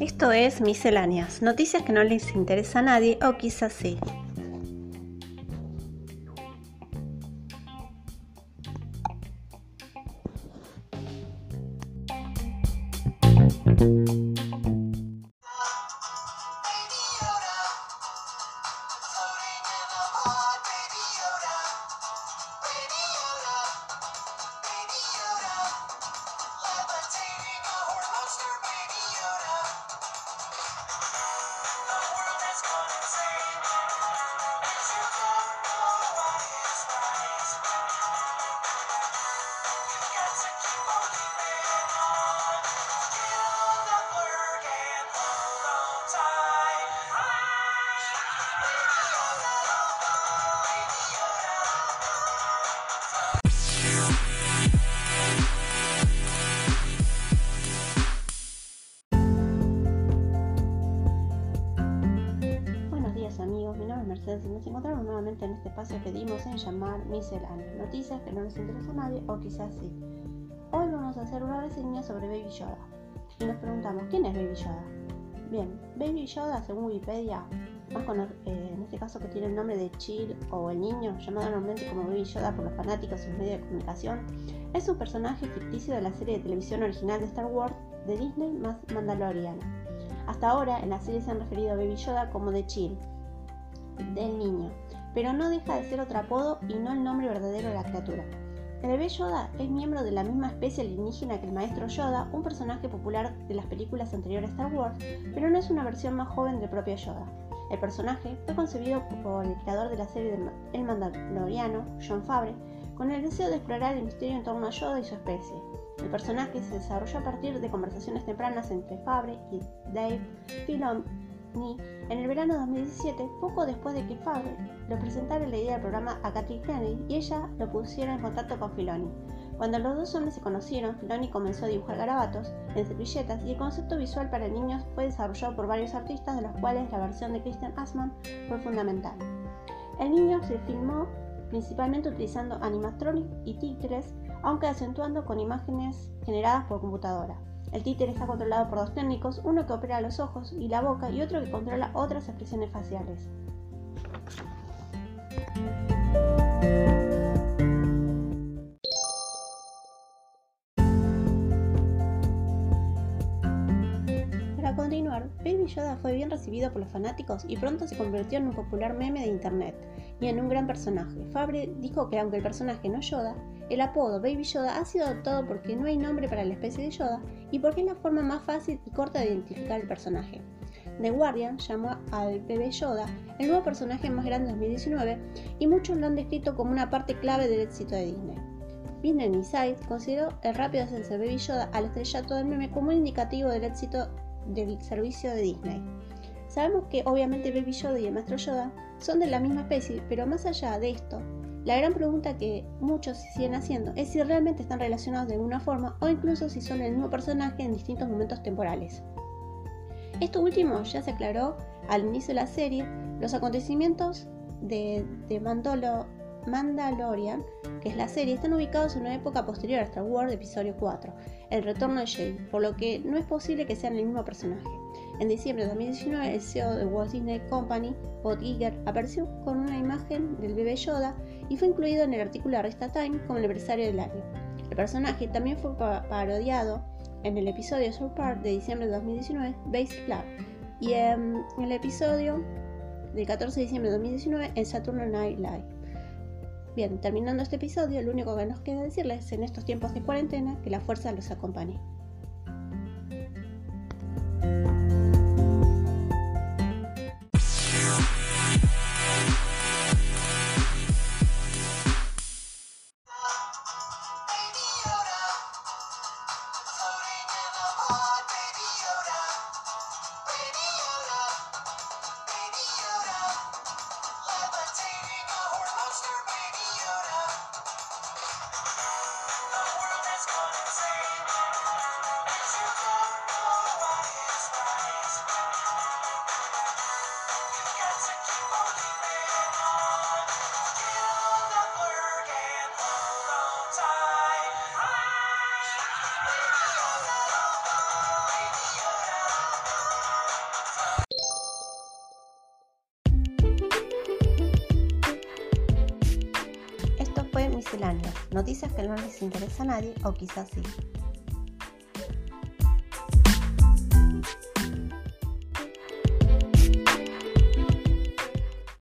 Esto es Misceláneas, noticias que no les interesa a nadie o quizás sí. Nos encontramos nuevamente en este espacio que dimos en llamar Misceláneas, noticias que no les interesa a nadie o quizás sí. Hoy vamos a hacer una reseña sobre Baby Yoda y nos preguntamos ¿quién es Baby Yoda? Bien, Baby Yoda según Wikipedia, más eh, en este caso que tiene el nombre de Chill o el niño, llamado normalmente como Baby Yoda por los fanáticos y los medios de comunicación, es un personaje ficticio de la serie de televisión original de Star Wars de Disney más Mandaloriana. Hasta ahora en la serie se han referido a Baby Yoda como de Chill, del niño, pero no deja de ser otro apodo y no el nombre verdadero de la criatura. El bebé Yoda es miembro de la misma especie alienígena que el maestro Yoda, un personaje popular de las películas anteriores a Star Wars, pero no es una versión más joven del propio Yoda. El personaje fue concebido por el creador de la serie El Mandaloriano, John Favre, con el deseo de explorar el misterio en torno a Yoda y su especie. El personaje se desarrolló a partir de conversaciones tempranas entre Favre y Dave En el verano de 2017, poco después de que Favre le presentara la idea del programa a Kathleen Kennedy y ella lo pusiera en contacto con Filoni. Cuando los dos hombres se conocieron, Filoni comenzó a dibujar garabatos en servilletas y el concepto visual para niños fue desarrollado por varios artistas, de los cuales la versión de Christian Asman fue fundamental. El niño se filmó principalmente utilizando animatronic y títeres, aunque acentuando con imágenes generadas por computadora. El títere está controlado por dos técnicos, uno que opera los ojos y la boca y otro que controla otras expresiones faciales. Para continuar, Baby Yoda fue bien recibido por los fanáticos y pronto se convirtió en un popular meme de internet y en un gran personaje. Fabre dijo que aunque el personaje no Yoda, el apodo Baby Yoda ha sido adoptado porque no hay nombre para la especie de Yoda y porque es la forma más fácil y corta de identificar el personaje. The Guardian llamó al bebé Yoda el nuevo personaje más grande de 2019 y muchos lo han descrito como una parte clave del éxito de Disney. Business Insight consideró el rápido ascenso de Baby Yoda al estrellato del meme como un indicativo del éxito del servicio de Disney. Sabemos que obviamente Baby Yoda y el Maestro Yoda son de la misma especie, pero más allá de esto, la gran pregunta que muchos siguen haciendo es si realmente están relacionados de alguna forma o incluso si son el mismo personaje en distintos momentos temporales. Esto último ya se aclaró al inicio de la serie, los acontecimientos de, Mandalorian, que es la serie, están ubicados en una época posterior a Star Wars episodio 4, el retorno de Jade, por lo que no es posible que sean el mismo personaje. En diciembre de 2019, el CEO de Walt Disney Company, Bob Iger, apareció con una imagen del bebé Yoda y fue incluido en el artículo de Resta Time como el empresario del año. El personaje también fue parodiado en el episodio South Park de diciembre de 2019, Basic Club, y en el episodio del 14 de diciembre de 2019 en Saturday Night Live. Bien, terminando este episodio, lo único que nos queda decirles en estos tiempos de cuarentena que la fuerza los acompañe. Bye. Noticias que no les interesa a nadie o quizás sí.